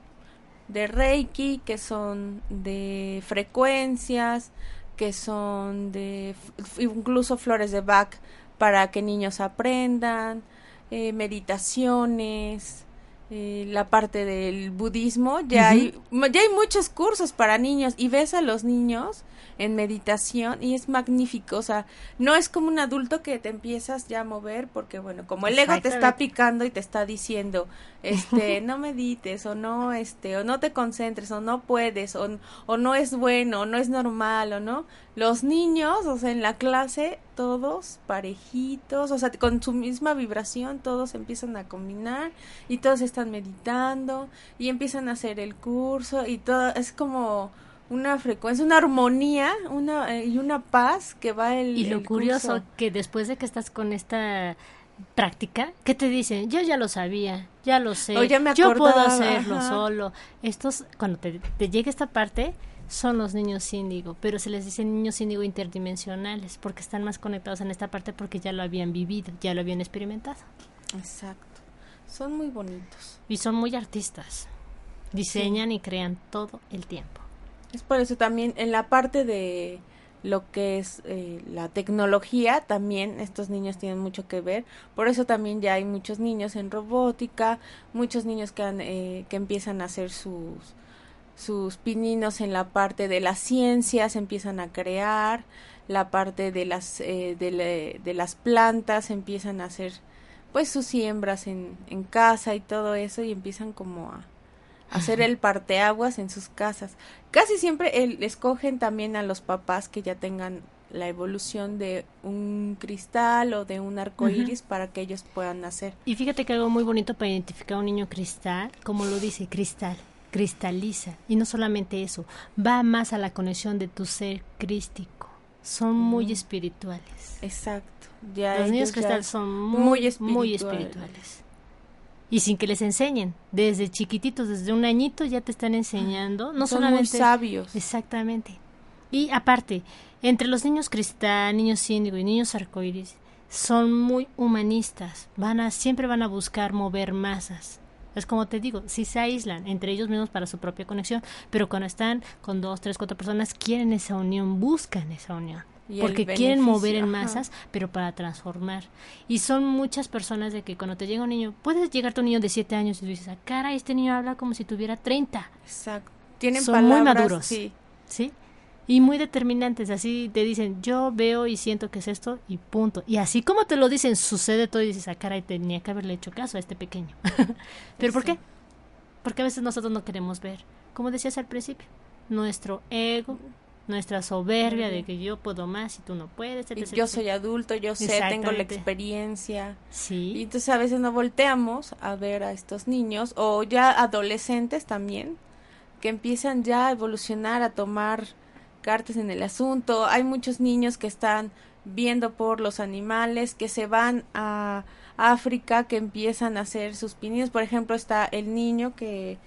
de Reiki, que son de frecuencias, que son de incluso flores de Bach para que niños aprendan, eh, meditaciones, eh, la parte del budismo, ya, hay, ya hay muchos cursos para niños y ves a los niños en meditación y es magnífico, o sea, no es como un adulto que te empiezas ya a mover porque bueno, como el ego te está picando y te está diciendo, este, no medites o no este o no te concentres o no puedes o, o no es bueno o no es normal o no. Los niños, o sea, en la clase todos parejitos, o sea, con su misma vibración todos empiezan a combinar y todos están meditando y empiezan a hacer el curso y todo es como una frecuencia, una armonía una, eh, y una paz que va el Y lo curioso que después de que estás con esta práctica, ¿qué te dicen? Yo ya lo sabía, ya lo sé, yo puedo hacerlo solo. Estos, cuando te, te llega esta parte, son los niños índigo, pero se les dice niños índigo interdimensionales porque están más conectados en esta parte porque ya lo habían vivido, ya lo habían experimentado. Exacto. Son muy bonitos. Y son muy artistas. Diseñan y crean todo el tiempo. Es por eso también en la parte de lo que es eh, la tecnología, también estos niños tienen mucho que ver. Por eso también ya hay muchos niños en robótica, muchos niños que, han, eh, que empiezan a hacer sus, sus pininos en la parte de las ciencias, empiezan a crear, la parte de las, eh, de, de, las plantas, empiezan a hacer pues sus siembras en, en casa y todo eso y empiezan como a hacer el parteaguas en sus casas. Casi siempre el, escogen también a los papás que ya tengan la evolución de un cristal o de un arco iris para que ellos puedan nacer. Y fíjate que algo muy bonito para identificar a un niño cristal, como lo dice cristal, cristaliza. Y no solamente eso, va más a la conexión de tu ser crístico. Son muy espirituales. Exacto. Los niños cristal son muy, muy espirituales y sin que les enseñen. Desde chiquititos, desde un añito ya te están enseñando, no Son solamente muy sabios. Exactamente. Y aparte, entre los niños cristal, niños índigo y niños arcoíris son muy humanistas, van a siempre van a buscar mover masas. Es como te digo, si se aíslan entre ellos mismos para su propia conexión, pero cuando están con dos, tres, cuatro personas, quieren esa unión, buscan esa unión porque quieren mover en masas, pero para transformar. Y son muchas personas de que cuando te llega un niño, puedes llegar a un niño de 7 años y tú dices, ah, cara, este niño habla como si tuviera 30. Exacto. Tienen son muy maduros. Sí. ¿Sí? Y muy determinantes, así te dicen, yo veo y siento que es esto y punto. Y así como te lo dicen, sucede todo y dices, ah, caray, tenía que haberle hecho caso a este pequeño. ¿Pero por qué? Porque a veces nosotros no queremos ver, como decías al principio, nuestro ego nuestra soberbia de que yo puedo más y tú no puedes. yo soy adulto, yo sé, tengo la experiencia. Sí. Y entonces a veces no volteamos a ver a estos niños o ya adolescentes también que empiezan ya a evolucionar, a tomar cartas en el asunto. Hay muchos niños que están viendo por los animales, que se van a África, que empiezan a hacer sus pininos. Por ejemplo, está el niño que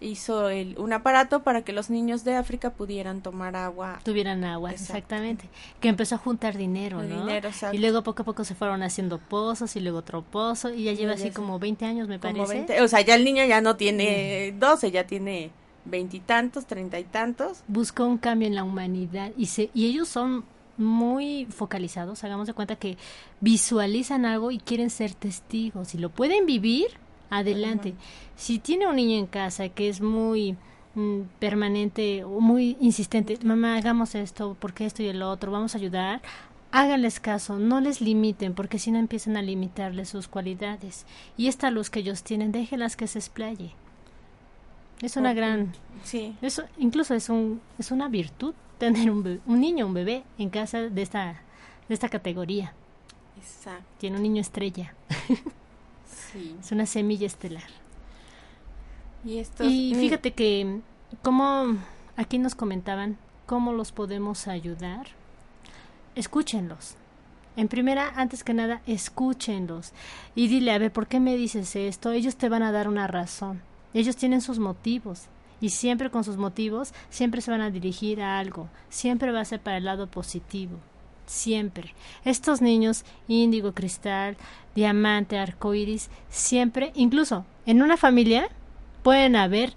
hizo el, un aparato para que los niños de África pudieran tomar agua. Tuvieran agua, exactamente. Que empezó a juntar dinero, ¿no? y luego poco a poco se fueron haciendo pozos y luego otro pozo y ya lleva así como 20 años, me parece. o sea, ya el niño ya no tiene 12, ya tiene veintitantos, treinta y tantos. Buscó un cambio en la humanidad y, se, y ellos son muy focalizados, hagamos de cuenta que visualizan algo y quieren ser testigos. Si lo pueden vivir, adelante. Si tiene un niño en casa que es muy mm, permanente o muy insistente, mamá, hagamos esto, porque esto y el otro, vamos a ayudar, háganles caso, no les limiten, porque si no empiezan a limitarles sus cualidades. Y esta luz que ellos tienen, déjenlas que se explaye. Es una gran... Sí. Eso, incluso es, un, es una virtud tener un, un niño, un bebé en casa de esta, de esta categoría. Exacto. Tiene un niño estrella. Es una semilla estelar. Y, y fíjate que, como aquí nos comentaban, cómo los podemos ayudar, escúchenlos. En primera, antes que nada, escúchenlos. Y dile, a ver, ¿por qué me dices esto? Ellos te van a dar una razón. Ellos tienen sus motivos. Y siempre con sus motivos, siempre se van a dirigir a algo. Siempre va a ser para el lado positivo siempre. Estos niños, índigo, cristal, diamante, arcoíris, siempre, incluso en una familia, pueden haber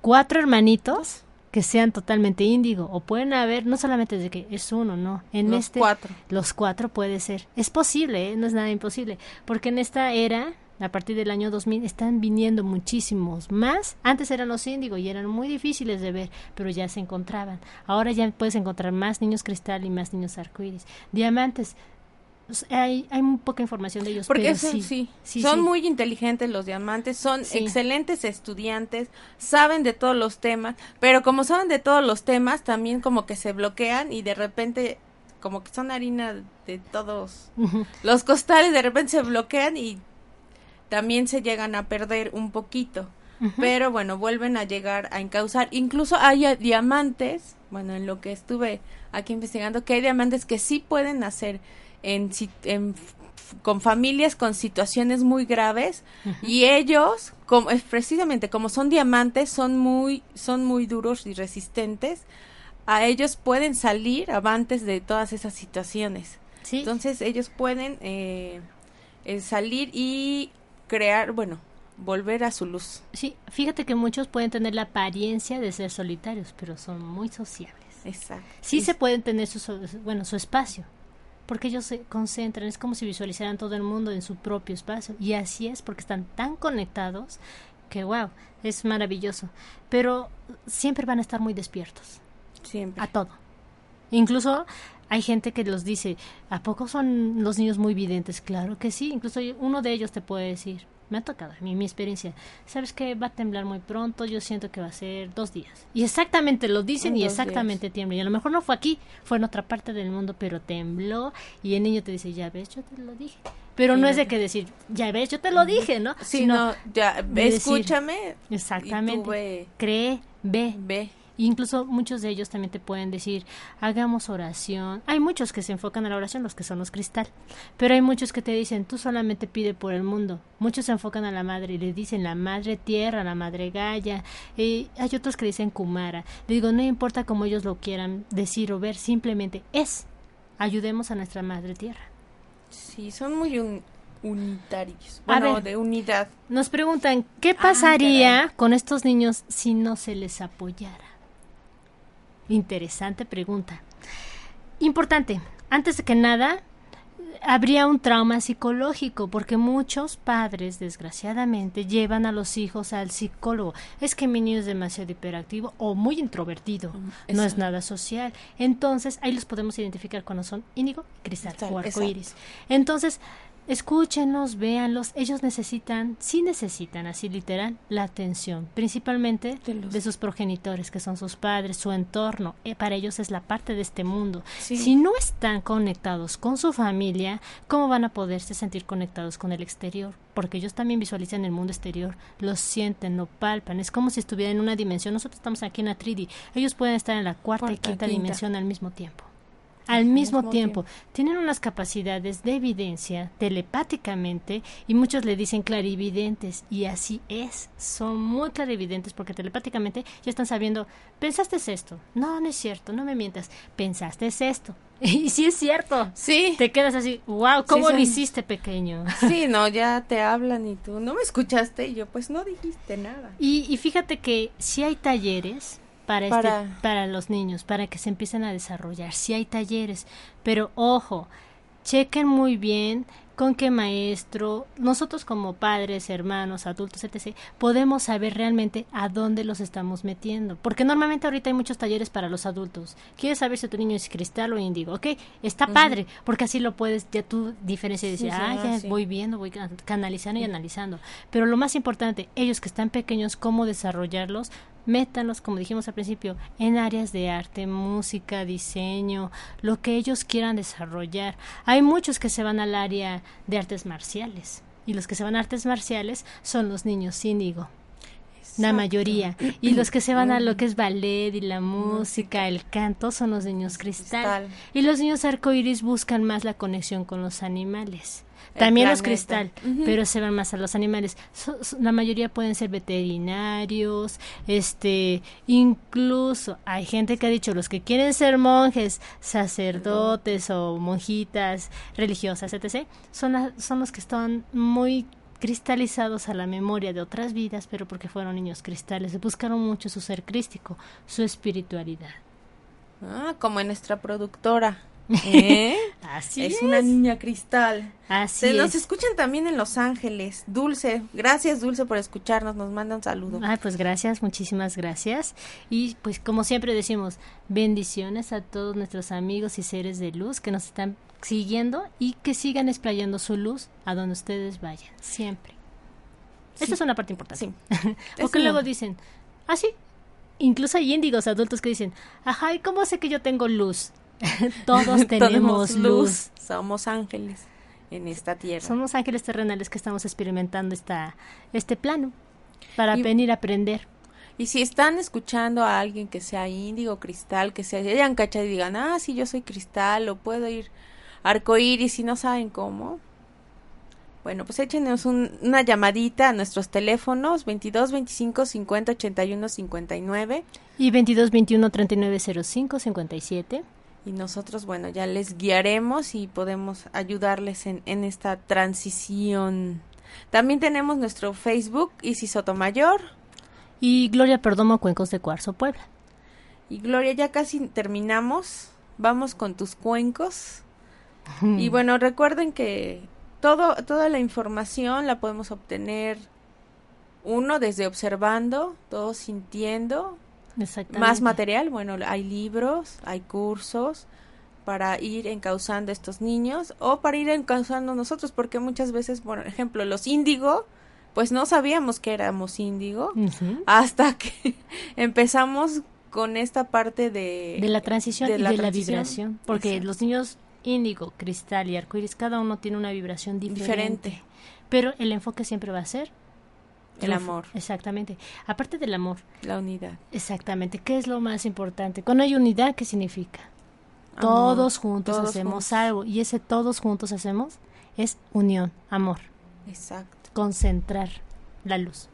cuatro hermanitos que sean totalmente índigo o pueden haber no solamente de que es uno no en los este cuatro los cuatro puede ser es posible ¿eh? no es nada imposible porque en esta era a partir del año 2000 están viniendo muchísimos más. Antes eran los índigo y eran muy difíciles de ver, pero ya se encontraban. Ahora ya puedes encontrar más niños cristal y más niños arcoíris. Diamantes, hay, hay muy poca información de ellos. Porque sí, sí, son muy inteligentes los diamantes, son excelentes estudiantes, saben de todos los temas, pero como saben de todos los temas, también como que se bloquean y de repente como que son harina de todos los costales, de repente se bloquean y también se llegan a perder un poquito. Pero bueno, vuelven a llegar a encauzar. Incluso hay diamantes, bueno, en lo que estuve aquí investigando, que hay diamantes que sí pueden hacer en, con familias con situaciones muy graves y ellos como precisamente como son diamantes son muy son muy duros y resistentes a ellos pueden salir avantes de todas esas situaciones entonces ellos pueden eh, eh, salir y crear bueno volver a su luz sí fíjate que muchos pueden tener la apariencia de ser solitarios pero son muy sociables exacto sí se pueden tener su bueno su espacio porque ellos se concentran, es como si visualizaran todo el mundo en su propio espacio. Y así es, porque están tan conectados que, wow, es maravilloso. Pero siempre van a estar muy despiertos. Siempre. A todo. Incluso hay gente que los dice, ¿a poco son los niños muy videntes? Claro que sí, incluso uno de ellos te puede decir, me ha tocado a mí mi experiencia. ¿Sabes que va a temblar muy pronto? Yo siento que va a ser dos días. Y exactamente lo dicen y exactamente tiembla. Y a lo mejor no fue aquí, fue en otra parte del mundo, pero tembló y el niño te dice, ya ves, yo te lo dije. Pero no es de que decir, ya ves, yo te lo dije, ¿no? Sino, ya, escúchame. exactamente. Cree, ve. Ve. Incluso muchos de ellos también te pueden decir, hagamos oración. Hay muchos que se enfocan a la oración, los que son los cristal, pero hay muchos que te dicen, tú solamente pide por el mundo. Muchos se enfocan a la madre y le dicen la madre tierra, la madre Gaia. Y hay otros que dicen Kumara. Le digo, no importa cómo ellos lo quieran decir o ver, simplemente es. Ayudemos a nuestra madre tierra. Sí, son muy unitarios. Bueno, de unidad. Nos preguntan, ¿qué ah, pasaría con estos niños si no se les apoyara? Interesante pregunta. Importante, antes de que nada, habría un trauma psicológico porque muchos padres, desgraciadamente, llevan a los hijos al psicólogo. Es que mi niño es demasiado hiperactivo o muy introvertido, mm, no es nada social. Entonces, ahí los podemos identificar cuando son índigo, cristal o arcoíris. Entonces, Escúchenlos, véanlos. Ellos necesitan, sí necesitan, así literal, la atención, principalmente de, sus progenitores, que son sus padres, su entorno. Eh, para ellos es la parte de este mundo. Si no están conectados con su familia, ¿cómo van a poderse sentir conectados con el exterior? Porque ellos también visualizan el mundo exterior, lo sienten, lo palpan. Es como si estuvieran en una dimensión. Nosotros estamos aquí en la 3D. Ellos pueden estar en la cuarta, y quinta dimensión al mismo tiempo al mismo, tiempo. Tienen unas capacidades de evidencia telepáticamente y muchos le dicen clarividentes y así es. Son muy clarividentes porque telepáticamente ya están sabiendo, pensaste esto. No, no es cierto, no me mientas. Pensaste esto. Y sí es cierto. Sí. Te quedas así, wow, ¿cómo lo hiciste pequeño? Sí, no, ya te hablan y tú no me escuchaste y yo pues no dijiste nada. Y, y fíjate que si hay talleres para, este, para... los niños, para que se empiecen a desarrollar. Sí hay talleres, pero ojo, chequen muy bien con qué maestro, nosotros como padres, hermanos, adultos, etc., podemos saber realmente a dónde los estamos metiendo. Porque normalmente ahorita hay muchos talleres para los adultos. Quieres saber si tu niño es cristal o índigo. Ok, está padre, porque así lo puedes, ya tú diferencias y decir, ah, ya voy viendo, voy canalizando y analizando. Pero lo más importante, ellos que están pequeños, cómo desarrollarlos, métanlos, como dijimos al principio, en áreas de arte, música, diseño, lo que ellos quieran desarrollar. Hay muchos que se van al área de artes marciales y los que se van a artes marciales son los niños índigo. La mayoría. Y los que se van a lo que es ballet y la música, el canto, son los niños cristal. Y los niños arcoíris buscan más la conexión con los animales. También los cristal, pero se van más a los animales. la mayoría pueden ser veterinarios, este, incluso hay gente que ha dicho los que quieren ser monjes, sacerdotes o monjitas religiosas, etc. Son, son los que están muy cristalizados a la memoria de otras vidas, pero porque fueron niños cristales, buscaron mucho su ser crístico, su espiritualidad. Ah, como en nuestra productora ¿Eh? Así es, es. una niña cristal. Así Se nos es. escuchan también en Los Ángeles. Dulce, gracias Dulce por escucharnos. Nos manda un saludo. Ay, pues gracias, muchísimas gracias. Y pues como siempre decimos, bendiciones a todos nuestros amigos y seres de luz que nos están siguiendo y que sigan explayando su luz a donde ustedes vayan, siempre. Esta es una parte importante. Sí. o que luego dicen, ah, sí, incluso hay índigos adultos que dicen, ajá, ¿y cómo sé que yo tengo luz? Todos tenemos luz. Somos ángeles en esta tierra. Somos ángeles terrenales que estamos experimentando esta, este plano para Y- venir a aprender. Y si están escuchando a alguien que sea índigo, cristal, que se hayan cachado y digan, ah, sí, yo soy cristal, o puedo ir arcoíris y no saben cómo, bueno, pues échenos un- una llamadita a nuestros teléfonos 22 25 50 81 59 Y 22 21 39 05 57. Y nosotros, bueno, ya les guiaremos y podemos ayudarles en, en esta transición. También tenemos nuestro Facebook, Isis Sotomayor. Y Gloria Perdomo, Cuencos de Cuarzo, Puebla. Y Gloria, ya casi terminamos. Vamos con tus cuencos. Y bueno, recuerden que todo, toda la información la podemos obtener uno desde observando, dos sintiendo. Más material, bueno, hay libros, hay cursos para ir encauzando a estos niños o para ir encauzando nosotros, porque muchas veces, por ejemplo, los índigo, pues no sabíamos que éramos índigo hasta que empezamos con esta parte de, De la transición y de la transición. vibración. Porque Exacto. los niños índigo, cristal y arcoíris, cada uno tiene una vibración diferente. Diferente. Pero el enfoque siempre va a ser El amor. Exactamente. Aparte del amor, la unidad. exactamente. ¿Qué es lo más importante? Cuando hay unidad, ¿qué significa? Amor. Todos juntos Todos hacemos juntos. algo. Y ese todos juntos hacemos es unión, amor, Exacto, concentrar la luz.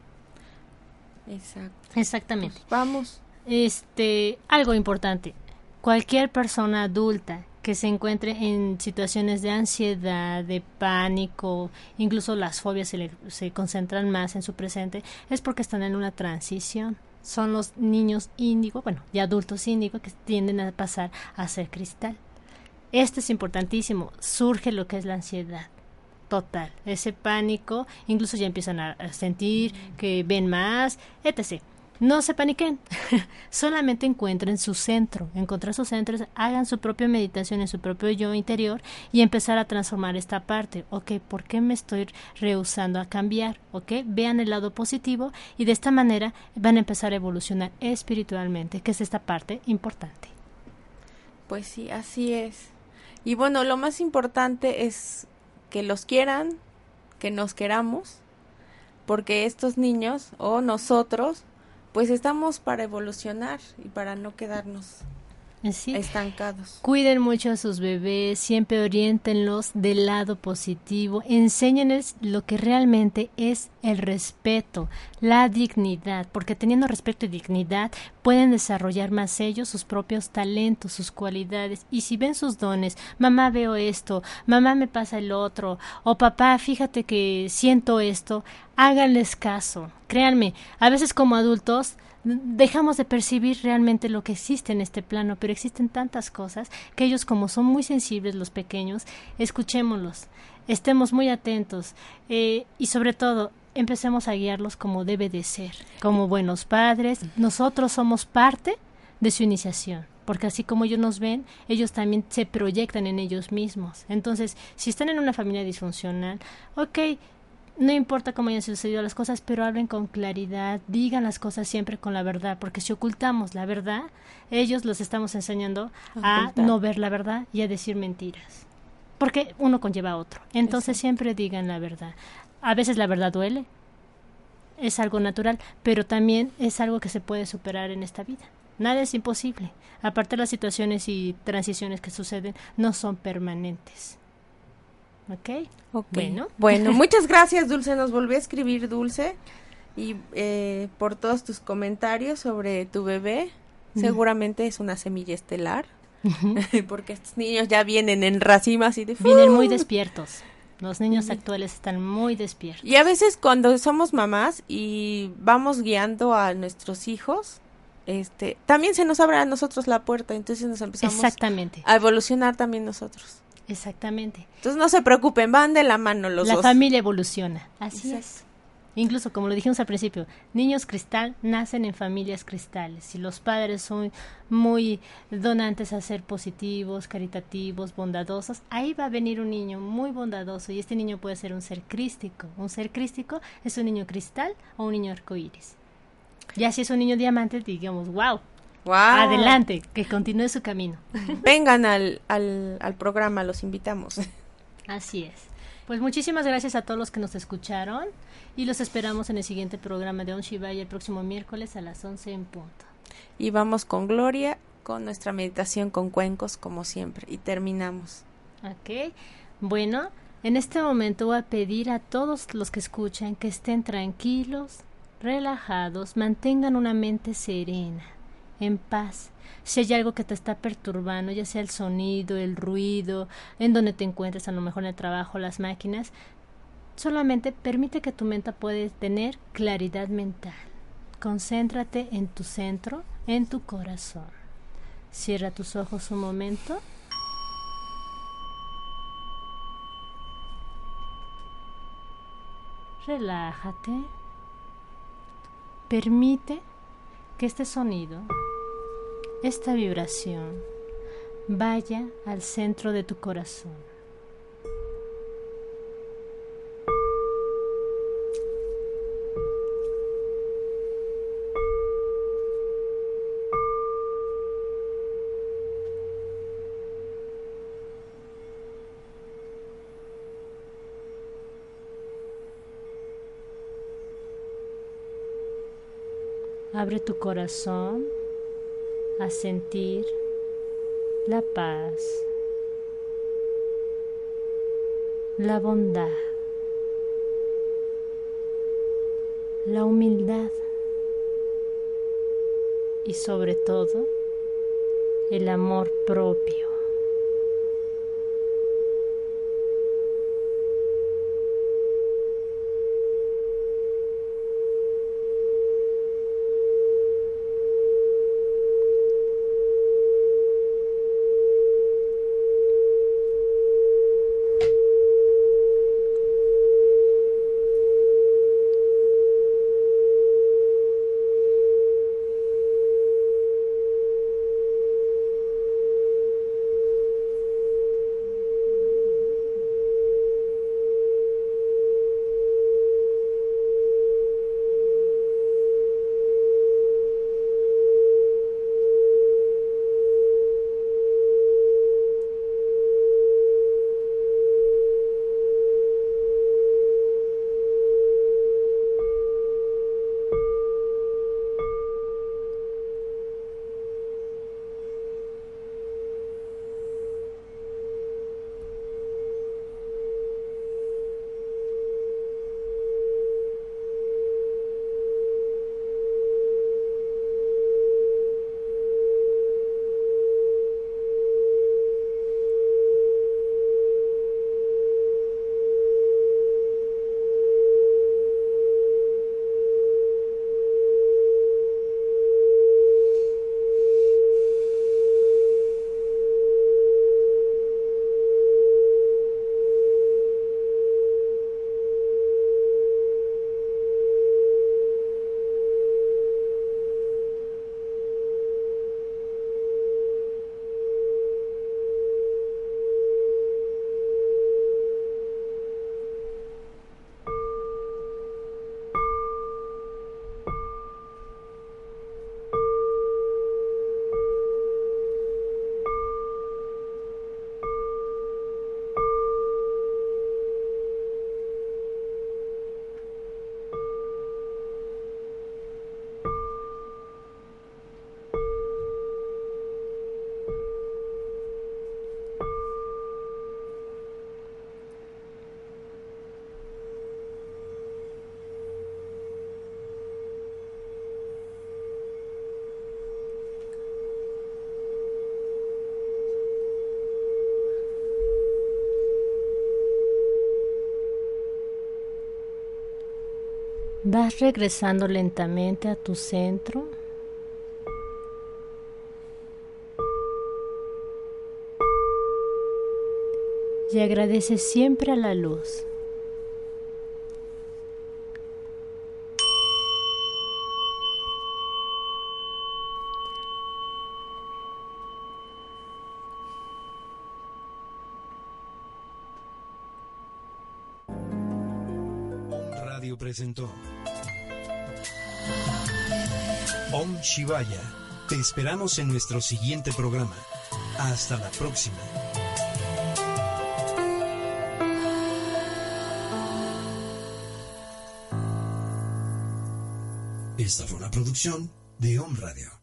exacto. Exactamente. Vamos. Este, algo importante. Cualquier persona adulta que se encuentre en situaciones de ansiedad, de pánico, incluso las fobias se, le- se concentran más en su presente, es porque están en una transición. Son los niños índigo, bueno, y adultos índigo que tienden a pasar a ser cristal. Esto es importantísimo. Surge lo que es la ansiedad total, ese pánico, incluso ya empiezan a sentir que ven más, etc. No se paniquen, solamente encuentren su centro, encontrar su centro, es hagan su propia meditación en su propio yo interior y empezar a transformar esta parte. Ok, ¿por qué me estoy rehusando a cambiar? Ok, vean el lado positivo y de esta manera van a empezar a evolucionar espiritualmente, que es esta parte importante. Pues sí, así es. Y bueno, lo más importante es que los quieran, que nos queramos, porque estos niños o nosotros, pues estamos para evolucionar y para no quedarnos Sí. estancados. Cuiden mucho a sus bebés, siempre oriéntenlos del lado positivo, enséñenles lo que realmente es el respeto, la dignidad, porque teniendo respeto y dignidad pueden desarrollar más ellos sus propios talentos, sus cualidades, y si ven sus dones, mamá veo esto, mamá me pasa el otro, o papá fíjate que siento esto, háganles caso, créanme, a veces como adultos dejamos de percibir realmente lo que existe en este plano, pero existen tantas cosas que ellos como son muy sensibles los pequeños, escuchémoslos, estemos muy atentos eh, y sobre todo empecemos a guiarlos como debe de ser, como buenos padres, nosotros somos parte de su iniciación. Porque así como ellos nos ven, ellos también se proyectan en ellos mismos. Entonces, si están en una familia disfuncional, ok, no importa cómo hayan sucedido las cosas, pero hablen con claridad, digan las cosas siempre con la verdad, porque si ocultamos la verdad, ellos los estamos enseñando a no ver la verdad y a decir mentiras. Porque uno conlleva a otro. Entonces Exacto. siempre digan la verdad. A veces la verdad duele, es algo natural, pero también es algo que se puede superar en esta vida. Nada es imposible. Aparte las situaciones y transiciones que suceden no son permanentes. ¿Ok? Ok. Bueno. Bueno, muchas gracias, Dulce. Nos volvió a escribir Dulce y eh, por todos tus comentarios sobre tu bebé. Seguramente es una semilla estelar, porque estos niños ya vienen en racimas y de Vienen muy despiertos. Los niños actuales están muy despiertos. Y a veces cuando somos mamás y vamos guiando a nuestros hijos, este, también se nos abre a nosotros la puerta, entonces nos empezamos Exactamente. a evolucionar también nosotros. Exactamente. Entonces no se preocupen, van de la mano los la dos. familia evoluciona. Así Exacto. es. Incluso, como lo dijimos al principio, niños cristal nacen en familias cristales. Si los padres son muy donantes a ser positivos, caritativos, bondadosos, ahí va a venir un niño muy bondadoso y este niño puede ser un ser crístico. Un ser crístico es un niño cristal o un niño arcoíris. Ya si es un niño diamante, digamos, wow, Adelante, que continúe su camino. Vengan al, al, al programa, los invitamos. Así es. Pues muchísimas gracias a todos los que nos escucharon y los esperamos en el siguiente programa de On Shivaya el próximo miércoles a las 11 en punto. Y vamos con Gloria, con nuestra meditación con cuencos, como siempre. Y terminamos. Ok. Bueno, en este momento voy a pedir a todos los que escuchan que estén tranquilos, relajados, mantengan una mente serena, en paz. Si hay algo que te está perturbando, ya sea el sonido, el ruido, en donde te encuentres, a lo mejor en el trabajo, las máquinas, solamente permite que tu mente pueda tener claridad mental. Concéntrate en tu centro, en tu corazón. Cierra tus ojos un momento. Relájate. Permite que este sonido, esta vibración, vaya al centro de tu corazón. Abre tu corazón a sentir la paz, la bondad, la humildad y sobre todo el amor propio. Regresando lentamente a tu centro. Y agradece siempre a la luz. Radio presentó Shivaya. Te esperamos en nuestro siguiente programa. Hasta la próxima. Esta fue una producción de Om Radio.